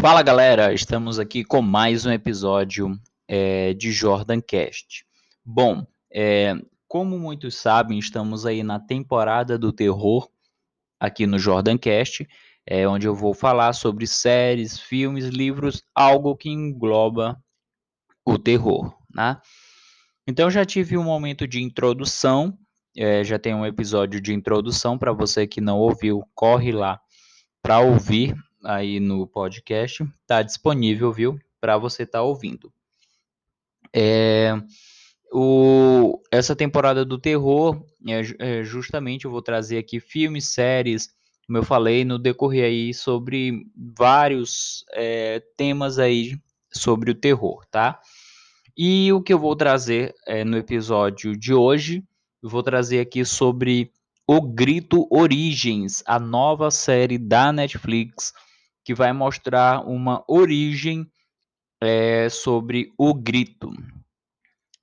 Fala galera, estamos aqui com mais um episódio é, de Jordan Cast. Bom, é, como muitos sabem, estamos aí na temporada do terror aqui no Jordan Cast, é, onde eu vou falar sobre séries, filmes, livros, algo que engloba o terror, né? Então já tive um momento de introdução, é, já tem um episódio de introdução para você que não ouviu, corre lá para ouvir aí no podcast, está disponível, viu, para você estar tá ouvindo. É, o, essa temporada do terror, é, é, justamente eu vou trazer aqui filmes, séries, como eu falei no decorrer aí sobre vários é, temas aí sobre o terror, tá? E o que eu vou trazer é, no episódio de hoje, eu vou trazer aqui sobre O Grito Origens, a nova série da Netflix que vai mostrar uma origem é, sobre o grito.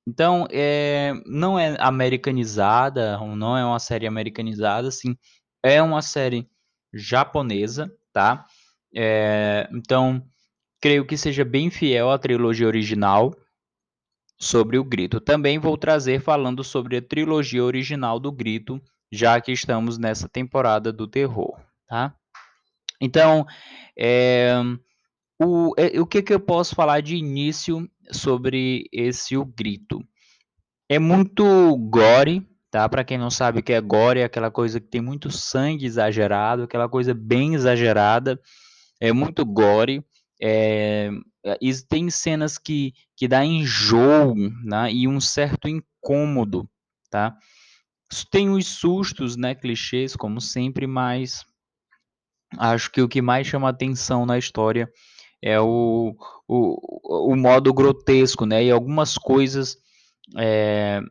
Então, é, não é americanizada, não é uma série americanizada, sim, é uma série japonesa, tá? É, então, creio que seja bem fiel à trilogia original sobre o Grito. Também vou trazer falando sobre a trilogia original do Grito, já que estamos nessa temporada do terror, tá? Então, é, o, é, o que, que eu posso falar de início sobre esse O Grito? É muito gore, tá? Para quem não sabe o que é gore, é aquela coisa que tem muito sangue exagerado, aquela coisa bem exagerada, é muito gore. É, e tem cenas que, que dá enjoo né? e um certo incômodo, tá? Tem os sustos, né, clichês, como sempre, mas acho que o que mais chama atenção na história é o, o, o modo grotesco, né? E algumas coisas é,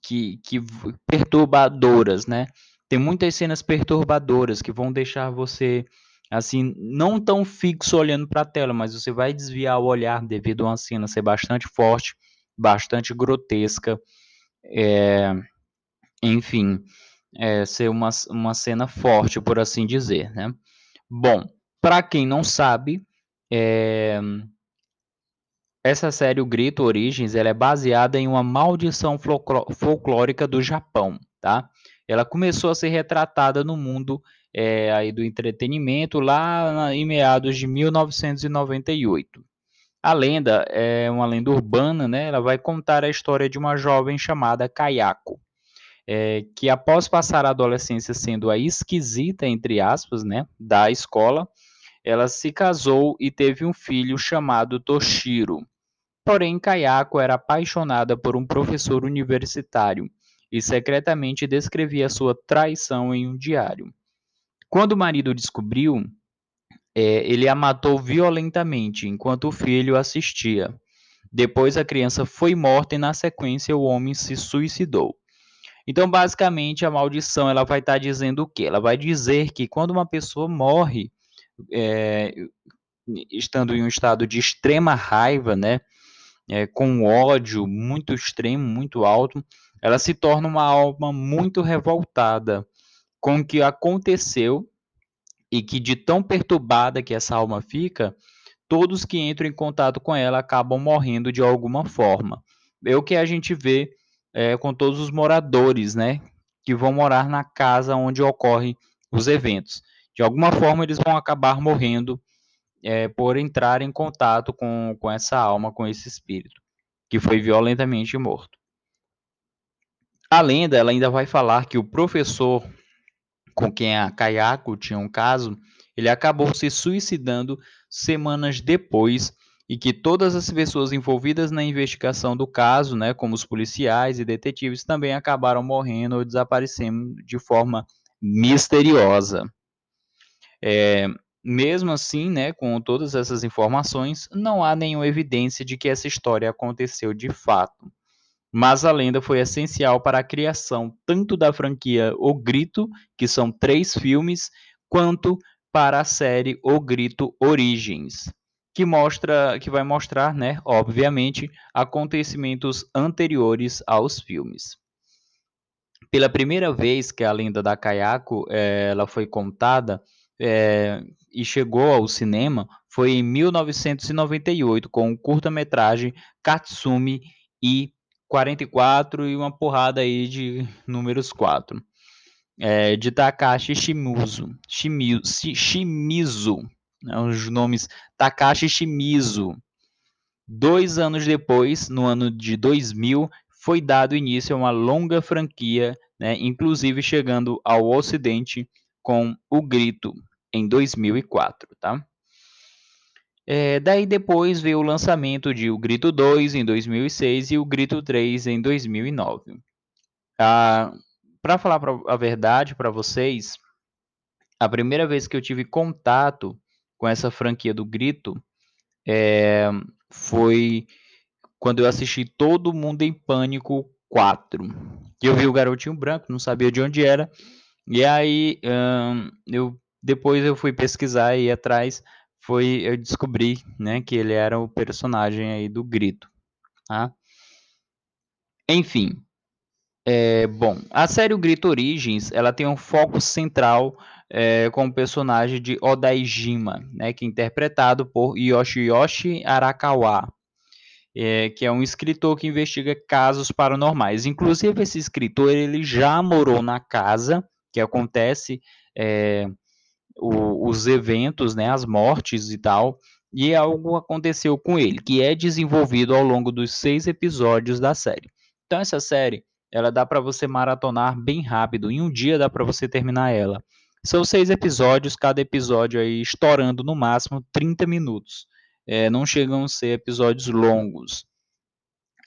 que, que perturbadoras, né? Tem muitas cenas perturbadoras que vão deixar você assim não tão fixo olhando para a tela, mas você vai desviar o olhar devido a uma cena ser bastante forte, bastante grotesca, é, enfim é, ser uma, uma cena forte, por assim dizer, né? Bom, para quem não sabe, é, essa série O Grito Origens ela é baseada em uma maldição folclórica do Japão, tá? Ela começou a ser retratada no mundo é, aí do entretenimento lá em meados de 1998. A lenda é uma lenda urbana, né? Ela vai contar a história de uma jovem chamada Kayako é, que após passar a adolescência sendo a esquisita, entre aspas, né, da escola, ela se casou e teve um filho chamado Toshiro. Porém, Kayako era apaixonada por um professor universitário e secretamente descrevia sua traição em um diário. Quando o marido descobriu, é, ele a matou violentamente enquanto o filho assistia. Depois, a criança foi morta e, na sequência, o homem se suicidou. Então, basicamente, a maldição ela vai estar tá dizendo o quê? Ela vai dizer que quando uma pessoa morre, é, estando em um estado de extrema raiva, né, é, com ódio muito extremo, muito alto, ela se torna uma alma muito revoltada com o que aconteceu e que de tão perturbada que essa alma fica, todos que entram em contato com ela acabam morrendo de alguma forma. É o que a gente vê é, com todos os moradores, né, que vão morar na casa onde ocorrem os eventos. De alguma forma, eles vão acabar morrendo é, por entrar em contato com, com essa alma, com esse espírito, que foi violentamente morto. A lenda ela ainda vai falar que o professor com quem a Kayako tinha um caso, ele acabou se suicidando semanas depois e que todas as pessoas envolvidas na investigação do caso, né, como os policiais e detetives, também acabaram morrendo ou desaparecendo de forma misteriosa. É, mesmo assim, né, com todas essas informações, não há nenhuma evidência de que essa história aconteceu de fato. Mas a lenda foi essencial para a criação tanto da franquia O Grito, que são três filmes, quanto para a série O Grito Origens que mostra, que vai mostrar, né, obviamente, acontecimentos anteriores aos filmes. Pela primeira vez que a lenda da Kayako é, ela foi contada, é, e chegou ao cinema foi em 1998 com o curta-metragem Katsumi e 44 e uma porrada aí de números 4. É, de Takashi Shimizu. Shimizu, Shimizu né, os nomes Takashi Shimizu. Dois anos depois, no ano de 2000, foi dado início a uma longa franquia, né, inclusive chegando ao Ocidente com O Grito, em 2004. Tá? É, daí depois veio o lançamento de O Grito 2 em 2006 e O Grito 3 em 2009. Ah, para falar a verdade para vocês, a primeira vez que eu tive contato com essa franquia do Grito é, foi quando eu assisti Todo Mundo em Pânico 4. Eu vi o Garotinho Branco, não sabia de onde era. E aí hum, eu depois eu fui pesquisar e atrás, foi eu descobri, né, que ele era o personagem aí do Grito, tá? Enfim, é, bom, a série O Grito Origins, ela tem um foco central é, com o personagem de Odaijima, né, que é interpretado por Yoshiyoshi Arakawa, é, que é um escritor que investiga casos paranormais. Inclusive, esse escritor ele já morou na casa que acontece é, o, os eventos, né, as mortes e tal, e algo aconteceu com ele, que é desenvolvido ao longo dos seis episódios da série. Então, essa série ela dá para você maratonar bem rápido, em um dia dá para você terminar ela. São seis episódios, cada episódio aí estourando no máximo 30 minutos é, não chegam a ser episódios longos.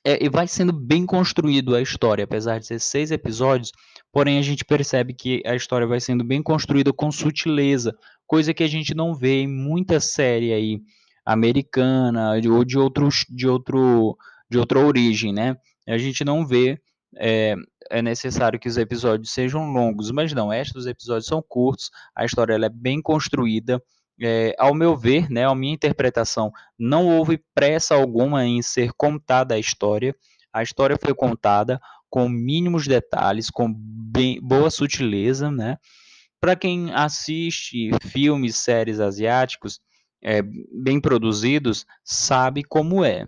É, e vai sendo bem construído a história, apesar de ser seis episódios, porém a gente percebe que a história vai sendo bem construída com sutileza, coisa que a gente não vê em muita série aí americana ou de outros de outro de outra origem, né? A gente não vê é, é necessário que os episódios sejam longos, mas não, estes episódios são curtos, a história ela é bem construída, é, ao meu ver, né, a minha interpretação, não houve pressa alguma em ser contada a história. A história foi contada com mínimos detalhes, com bem, boa sutileza, né? Para quem assiste filmes, séries asiáticos é, bem produzidos, sabe como é.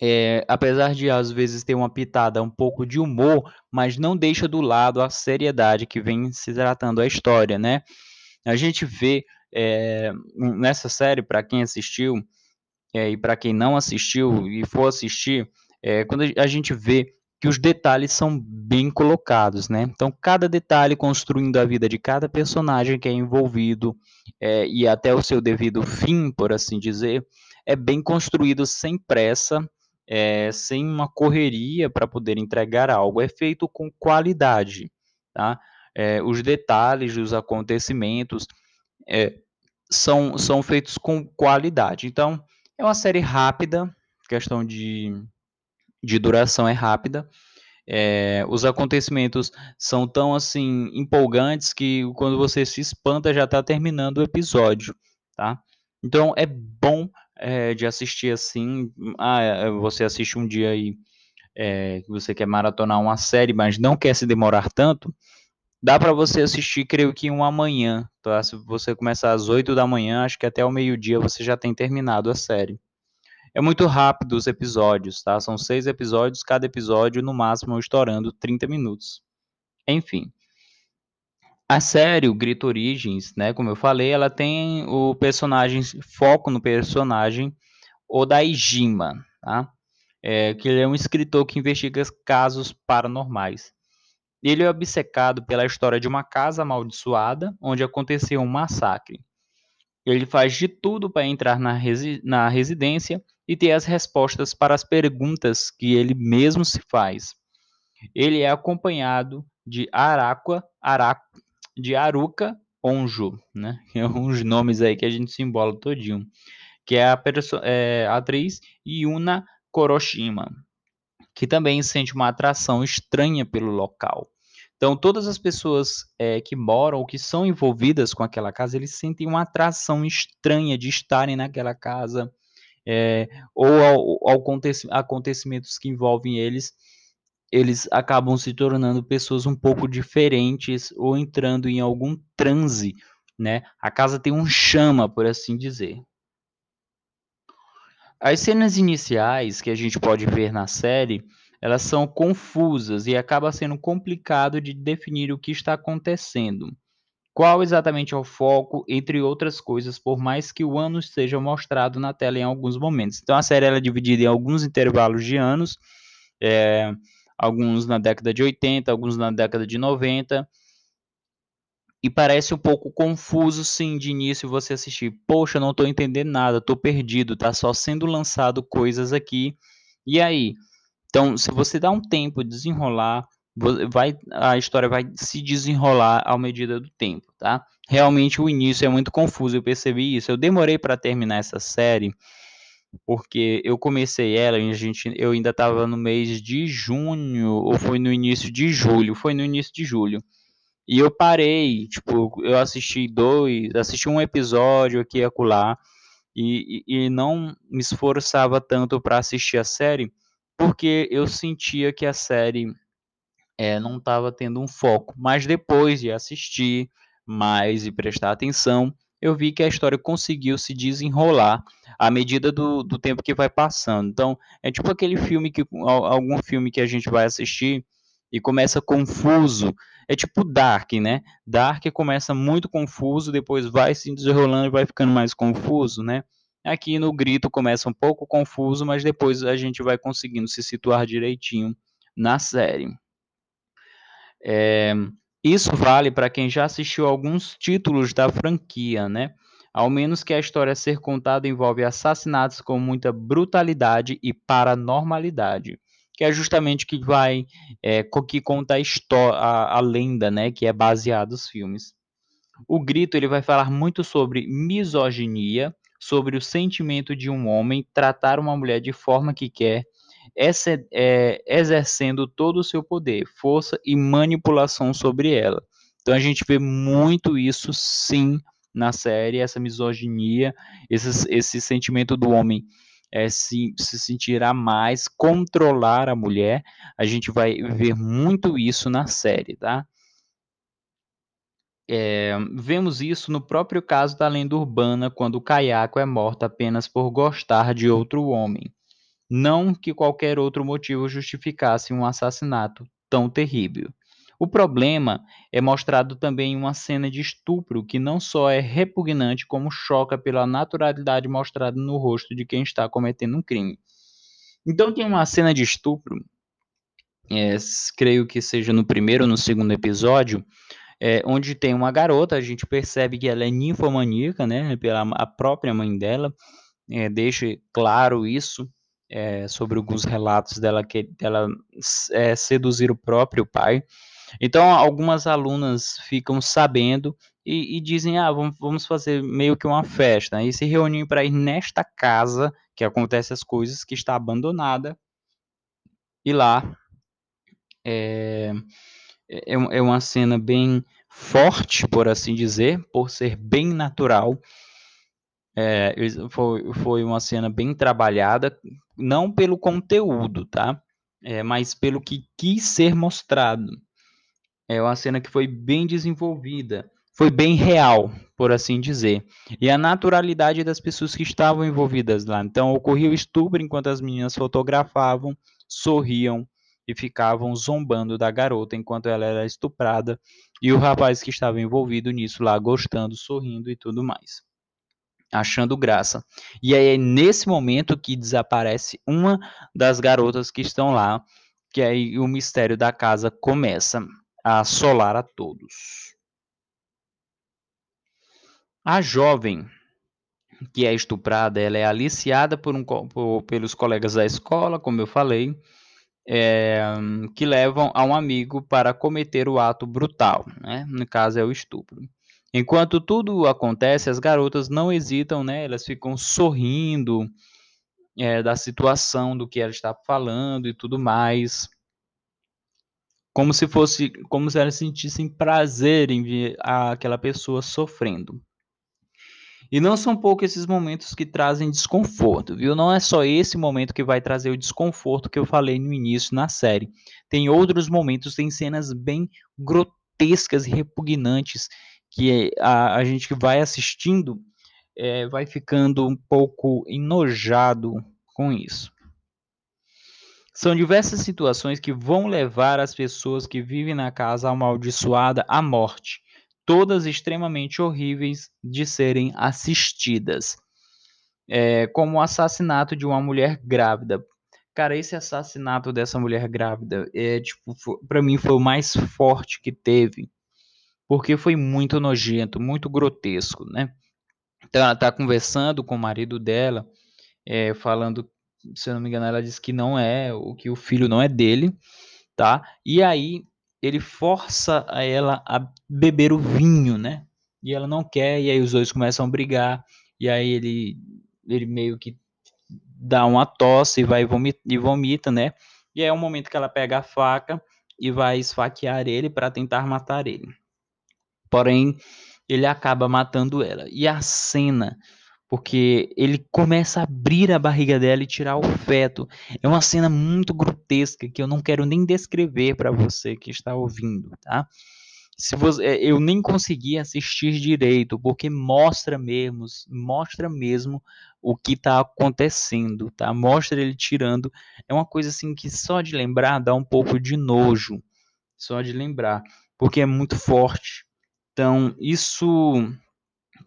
É. Apesar de às vezes ter uma pitada um pouco de humor, mas não deixa do lado a seriedade que vem se tratando a história, né? A gente vê é, nessa série, para quem assistiu é, e para quem não assistiu e for assistir, é, quando a gente vê que os detalhes são bem colocados, né? Então, cada detalhe construindo a vida de cada personagem que é envolvido é, e até o seu devido fim, por assim dizer, é bem construído sem pressa, é, sem uma correria para poder entregar algo. É feito com qualidade, tá? É, os detalhes dos acontecimentos é, são, são feitos com qualidade. Então, é uma série rápida, questão de, de duração é rápida. É, os acontecimentos são tão assim empolgantes que quando você se espanta já está terminando o episódio, tá? Então é bom é, de assistir assim. Ah, é, você assiste um dia aí é, que você quer maratonar uma série, mas não quer se demorar tanto. Dá para você assistir, creio que uma manhã, tá? Se você começar às 8 da manhã, acho que até o meio-dia você já tem terminado a série. É muito rápido os episódios, tá? São seis episódios, cada episódio no máximo estourando 30 minutos. Enfim. A série, o Grito Origins, né, como eu falei, ela tem o personagem, foco no personagem Odaijima, tá? É, que ele é um escritor que investiga casos paranormais. Ele é obcecado pela história de uma casa amaldiçoada onde aconteceu um massacre. Ele faz de tudo para entrar na, resi na residência e ter as respostas para as perguntas que ele mesmo se faz. Ele é acompanhado de Araqua, Araco, de Aruka Onjo, né? É uns nomes aí que a gente se embola todinho. Que é a, é, a atriz Yuna Koroshima, que também sente uma atração estranha pelo local. Então, todas as pessoas é, que moram ou que são envolvidas com aquela casa, eles sentem uma atração estranha de estarem naquela casa, é, ou ao, ao acontecimentos que envolvem eles, eles acabam se tornando pessoas um pouco diferentes ou entrando em algum transe né? A casa tem um chama, por assim dizer. As cenas iniciais que a gente pode ver na série, elas são confusas e acaba sendo complicado de definir o que está acontecendo. Qual exatamente é o foco, entre outras coisas, por mais que o ano seja mostrado na tela em alguns momentos. Então a série é dividida em alguns intervalos de anos, é, alguns na década de 80, alguns na década de 90. E parece um pouco confuso, sim, de início você assistir. Poxa, não estou entendendo nada, estou perdido, tá só sendo lançado coisas aqui. E aí? Então, se você dá um tempo de desenrolar, vai, a história vai se desenrolar ao medida do tempo, tá? Realmente o início é muito confuso, eu percebi isso. Eu demorei para terminar essa série porque eu comecei ela a gente, eu ainda estava no mês de junho ou foi no início de julho, foi no início de julho. E eu parei, tipo, eu assisti dois, assisti um episódio aqui e acolá e, e não me esforçava tanto para assistir a série porque eu sentia que a série é, não estava tendo um foco. Mas depois de assistir mais e prestar atenção, eu vi que a história conseguiu se desenrolar à medida do, do tempo que vai passando. Então, é tipo aquele filme que algum filme que a gente vai assistir e começa confuso. É tipo Dark, né? Dark começa muito confuso, depois vai se desenrolando e vai ficando mais confuso, né? Aqui no Grito começa um pouco confuso, mas depois a gente vai conseguindo se situar direitinho na série. É, isso vale para quem já assistiu alguns títulos da franquia, né? Ao menos que a história a ser contada envolve assassinatos com muita brutalidade e paranormalidade, que é justamente que vai é, que conta a, história, a, a lenda, né? Que é baseado nos filmes. O grito ele vai falar muito sobre misoginia, sobre o sentimento de um homem tratar uma mulher de forma que quer exercendo todo o seu poder, força e manipulação sobre ela. Então a gente vê muito isso sim na série, essa misoginia, esse, esse sentimento do homem é, se, se sentirá mais, controlar a mulher. A gente vai ver muito isso na série, tá? É, vemos isso no próprio caso da lenda urbana, quando o caiaco é morto apenas por gostar de outro homem. Não que qualquer outro motivo justificasse um assassinato tão terrível. O problema é mostrado também em uma cena de estupro que não só é repugnante, como choca pela naturalidade mostrada no rosto de quem está cometendo um crime. Então tem uma cena de estupro, é, creio que seja no primeiro ou no segundo episódio, é, onde tem uma garota, a gente percebe que ela é ninfomaníaca, né, pela a própria mãe dela, é, deixa claro isso, é, sobre alguns relatos dela que dela é, seduzir o próprio pai. Então, algumas alunas ficam sabendo e, e dizem: ah, vamos, fazer meio que uma festa. E se reúnem para ir nesta casa que acontece as coisas, que está abandonada. E lá é, é, é uma cena bem forte, por assim dizer, por ser bem natural. É, foi, foi uma cena bem trabalhada, não pelo conteúdo, tá? É, mas pelo que quis ser mostrado. É uma cena que foi bem desenvolvida, foi bem real, por assim dizer. E a naturalidade das pessoas que estavam envolvidas lá. Então, ocorria o estupro enquanto as meninas fotografavam, sorriam e ficavam zombando da garota enquanto ela era estuprada. E o rapaz que estava envolvido nisso lá, gostando, sorrindo e tudo mais achando graça. E aí é nesse momento que desaparece uma das garotas que estão lá, que aí o mistério da casa começa a assolar a todos. A jovem que é estuprada, ela é aliciada por um, por, pelos colegas da escola, como eu falei, é, que levam a um amigo para cometer o ato brutal, né? no caso é o estupro. Enquanto tudo acontece, as garotas não hesitam, né? Elas ficam sorrindo é, da situação, do que ela está falando e tudo mais. Como se fosse, como se elas sentissem prazer em ver aquela pessoa sofrendo. E não são poucos esses momentos que trazem desconforto, viu? Não é só esse momento que vai trazer o desconforto que eu falei no início na série. Tem outros momentos, tem cenas bem grotescas e repugnantes que a, a gente que vai assistindo é, vai ficando um pouco enojado com isso. São diversas situações que vão levar as pessoas que vivem na casa amaldiçoada à morte, todas extremamente horríveis de serem assistidas. É, como o assassinato de uma mulher grávida. Cara, esse assassinato dessa mulher grávida é tipo, para mim foi o mais forte que teve, porque foi muito nojento, muito grotesco, né? Então ela tá conversando com o marido dela, é, falando, se eu não me engano, ela disse que não é, o que o filho não é dele, tá? E aí ele força ela a beber o vinho, né? E ela não quer, e aí os dois começam a brigar, e aí ele, ele meio que dá uma tosse e vai vomita, e vomita, né? E é o momento que ela pega a faca e vai esfaquear ele para tentar matar ele. Porém, ele acaba matando ela. E a cena, porque ele começa a abrir a barriga dela e tirar o feto. É uma cena muito grotesca que eu não quero nem descrever para você que está ouvindo, tá? Se você, é, eu nem consegui assistir direito, porque mostra mesmo, mostra mesmo o que está acontecendo, tá? Mostra ele tirando. É uma coisa assim que só de lembrar dá um pouco de nojo, só de lembrar, porque é muito forte. Então, isso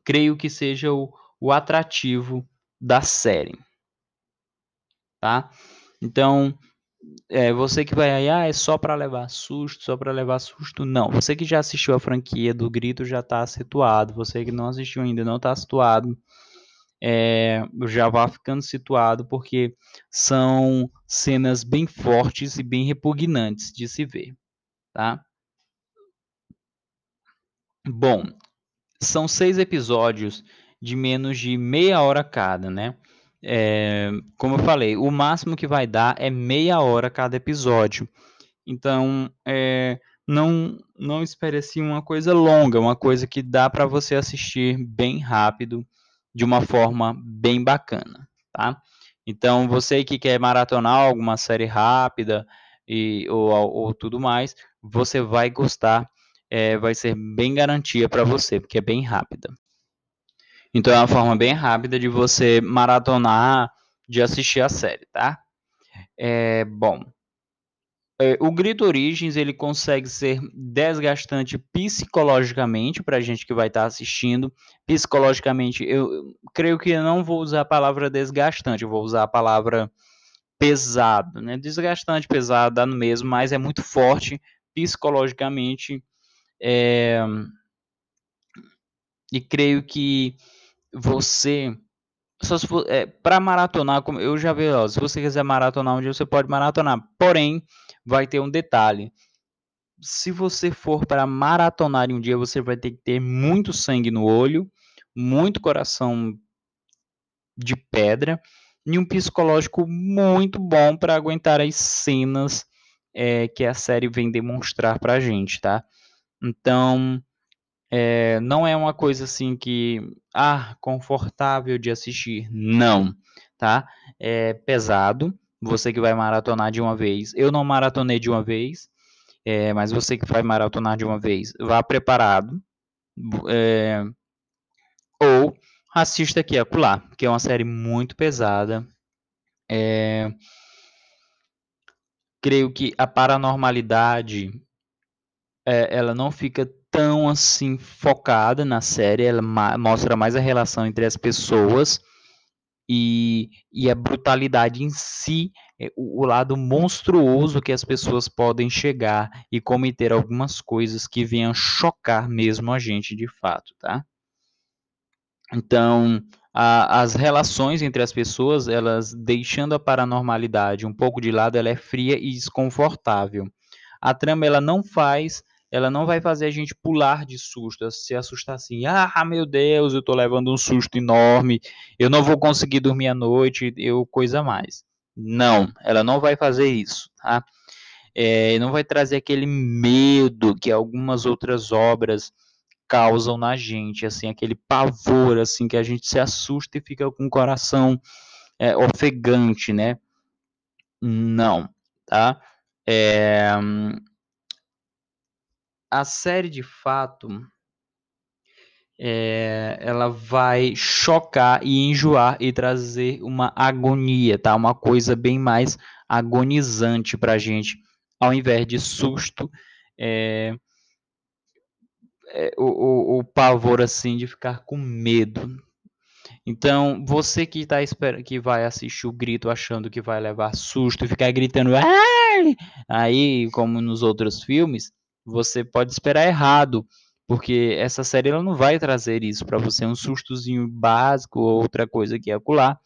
creio que seja o, o atrativo da série. Tá? Então, é, você que vai aí, ah, é só para levar susto, só para levar susto. Não, você que já assistiu a franquia do Grito já está situado. Você que não assistiu ainda não está situado. É, já vá ficando situado porque são cenas bem fortes e bem repugnantes de se ver, tá? Bom, são seis episódios de menos de meia hora cada, né? É, como eu falei, o máximo que vai dar é meia hora cada episódio. Então, é, não não espere assim uma coisa longa, uma coisa que dá para você assistir bem rápido, de uma forma bem bacana, tá? Então, você que quer maratonar alguma série rápida e ou, ou tudo mais, você vai gostar é, vai ser bem garantia para você, porque é bem rápida. Então é uma forma bem rápida de você maratonar, de assistir a série, tá? É, bom, é, o Grito Origins ele consegue ser desgastante psicologicamente para a gente que vai estar tá assistindo. Psicologicamente, eu creio que eu não vou usar a palavra desgastante, eu vou usar a palavra pesado, né? Desgastante, pesado, dá no mesmo, mas é muito forte psicologicamente é, e creio que você é, para maratonar, como eu já vi, ó, se você quiser maratonar um dia, você pode maratonar. Porém, vai ter um detalhe. Se você for para maratonar um dia, você vai ter que ter muito sangue no olho, muito coração de pedra e um psicológico muito bom para aguentar as cenas é, que a série vem demonstrar para a gente, tá? Então, é, não é uma coisa assim que, ah, confortável de assistir. Não, tá? É pesado. Você que vai maratonar de uma vez. Eu não maratonei de uma vez, é, mas você que vai maratonar de uma vez, vá preparado. É, ou assista aqui acolá, que é uma série muito pesada. É, creio que a paranormalidade é, ela não fica tão assim focada na série, ela ma mostra mais a relação entre as pessoas e, e a brutalidade em si, é, o, o, lado monstruoso que as pessoas podem chegar e cometer algumas coisas que venham chocar mesmo a gente de fato, tá? Então, a, as relações entre as pessoas, elas deixando a paranormalidade um pouco de lado, ela é fria e desconfortável. A trama ela não faz ela não vai fazer a gente pular de susto, se assustar assim, ah, meu Deus, eu tô levando um susto enorme, eu não vou conseguir dormir à noite, eu coisa mais. Não, ela não vai fazer isso, tá? É, não vai trazer aquele medo que algumas outras obras causam na gente, assim, aquele pavor, assim, que a gente se assusta e fica com o coração é, ofegante, né? Não, tá? É, a série de fato é, ela vai chocar e enjoar e trazer uma agonia, tá? Uma coisa bem mais agonizante para a gente, ao invés de susto, é, é, o, o, o, pavor assim de ficar com medo. Então, você que tá esperando que vai assistir o grito achando que vai levar susto e ficar gritando Ai! aí, como nos outros filmes, você pode esperar errado porque essa série ela não vai trazer isso para você, um sustozinho básico ou outra coisa que é acular,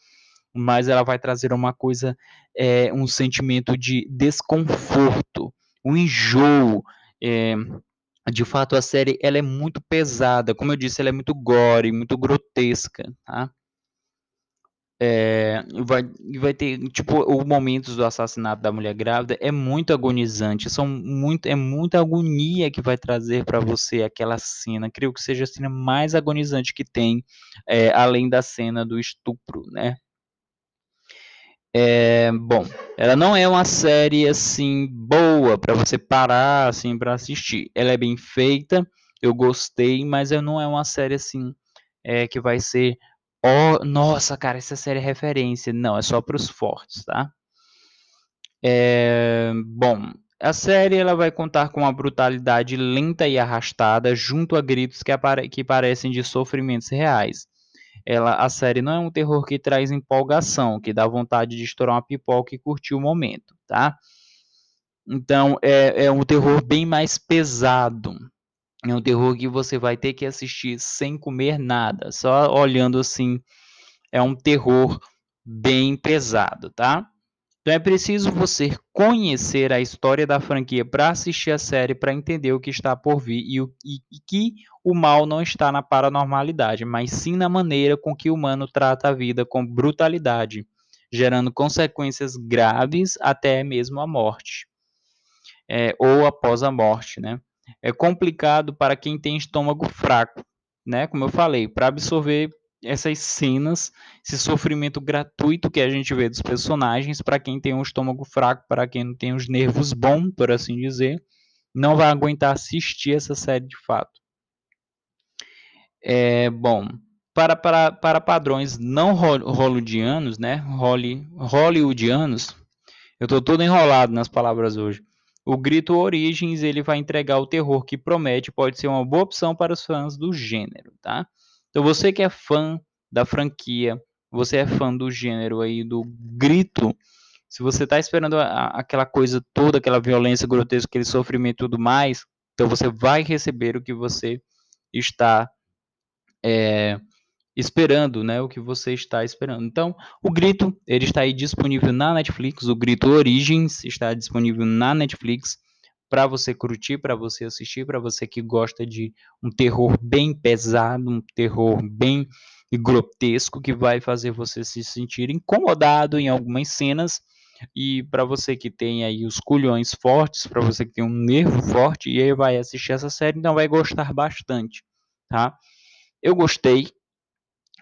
mas ela vai trazer uma coisa, é, um sentimento de desconforto, um enjoo. É, de fato, a série ela é muito pesada, como eu disse, ela é muito gore, muito grotesca, tá? É, vai, vai ter, tipo, os momentos do assassinato da mulher grávida é muito agonizante, são muito, é muita agonia que vai trazer para você aquela cena, creio que seja a cena mais agonizante que tem, é, além da cena do estupro, né? É, bom, ela não é uma série assim boa para você parar assim para assistir. Ela é bem feita, eu gostei, mas não é uma série assim é, que vai ser Oh, nossa, cara, essa série é referência. Não, é só para os fortes, tá? É, bom, a série ela vai contar com uma brutalidade lenta e arrastada, junto a gritos que, que parecem de sofrimentos reais. Ela, a série não é um terror que traz empolgação, que dá vontade de estourar uma pipoca e curtir o momento, tá? Então é, é um terror bem mais pesado. É um terror que você vai ter que assistir sem comer nada, só olhando assim. É um terror bem pesado, tá? Então é preciso você conhecer a história da franquia para assistir a série, para entender o que está por vir e, o, e, e, que o mal não está na paranormalidade, mas sim na maneira com que o humano trata a vida com brutalidade, gerando consequências graves até mesmo a morte, é, ou após a morte, né? É complicado para quem tem estômago fraco, né? Como eu falei, para absorver essas cenas, esse sofrimento gratuito que a gente vê dos personagens, para quem tem um estômago fraco, para quem não tem os nervos bons, por assim dizer, não vai aguentar assistir essa série de fato. É, bom, para, para, para padrões não hollywoodianos, né? Holly, hollywoodianos, eu estou todo enrolado nas palavras hoje. O Grito Origins ele vai entregar o terror que promete, pode ser uma boa opção para os fãs do gênero, tá? Então você que é fã da franquia, você é fã do gênero aí do Grito, se você está esperando a, aquela coisa toda, aquela violência grotesca, aquele sofrimento e tudo mais, então você vai receber o que você está é, esperando, né, o que você está esperando. Então, o Grito, ele está aí disponível na Netflix, o Grito Origins está disponível na Netflix para você curtir, para você assistir, para você que gosta de um terror bem pesado, um terror bem grotesco que vai fazer você se sentir incomodado em algumas cenas e para você que tem aí os culhões fortes, para você que tem um nervo forte e aí vai assistir essa série, então vai gostar bastante, tá? Eu gostei,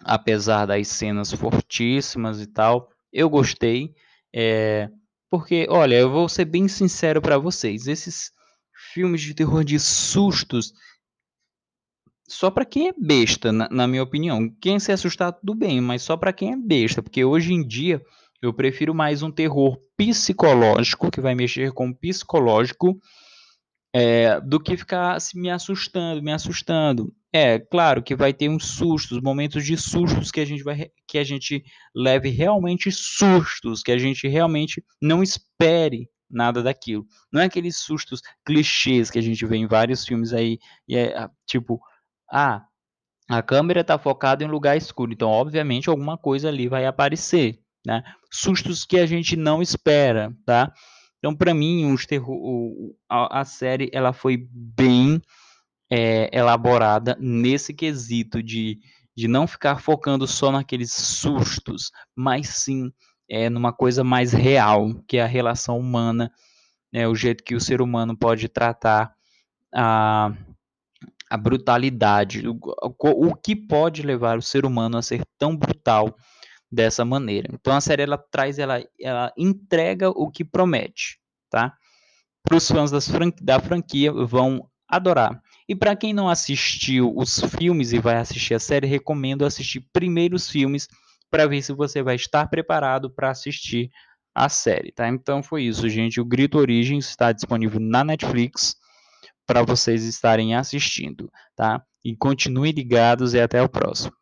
apesar das cenas fortíssimas e tal, eu gostei. É, porque, olha, eu vou ser bem sincero para vocês, esses filmes de terror de sustos, só para quem é besta, na, na, minha opinião. Quem se assustar, tudo bem, mas só para quem é besta, porque hoje em dia eu prefiro mais um terror psicológico, que vai mexer com o psicológico, é, do que ficar me assustando, me assustando. É, claro que vai ter uns sustos, momentos de sustos que a gente vai que a gente leve realmente sustos, que a gente realmente não espere nada daquilo. Não é aqueles sustos clichês que a gente vê em vários filmes aí, e é ah, tipo, ah, a câmera está focada em lugar escuro, então obviamente alguma coisa ali vai aparecer, né? Sustos que a gente não espera, tá? Então, para mim, os terror, a, a, série ela foi bem é, elaborada nesse quesito de, de não ficar focando só naqueles sustos, mas sim é, numa coisa mais real, que é a relação humana, né, o jeito que o ser humano pode tratar a, a brutalidade, o, o que pode levar o ser humano a ser tão brutal dessa maneira. Então a série ela traz, ela, ela entrega o que promete, tá? Para os fãs fran da franquia vão adorar. E para quem não assistiu os filmes e vai assistir a série, recomendo assistir primeiro os filmes para ver se você vai estar preparado para assistir a série, tá? Então foi isso, gente. O Grito Origins está disponível na Netflix para vocês estarem assistindo, tá? E continuem ligados e até o próximo.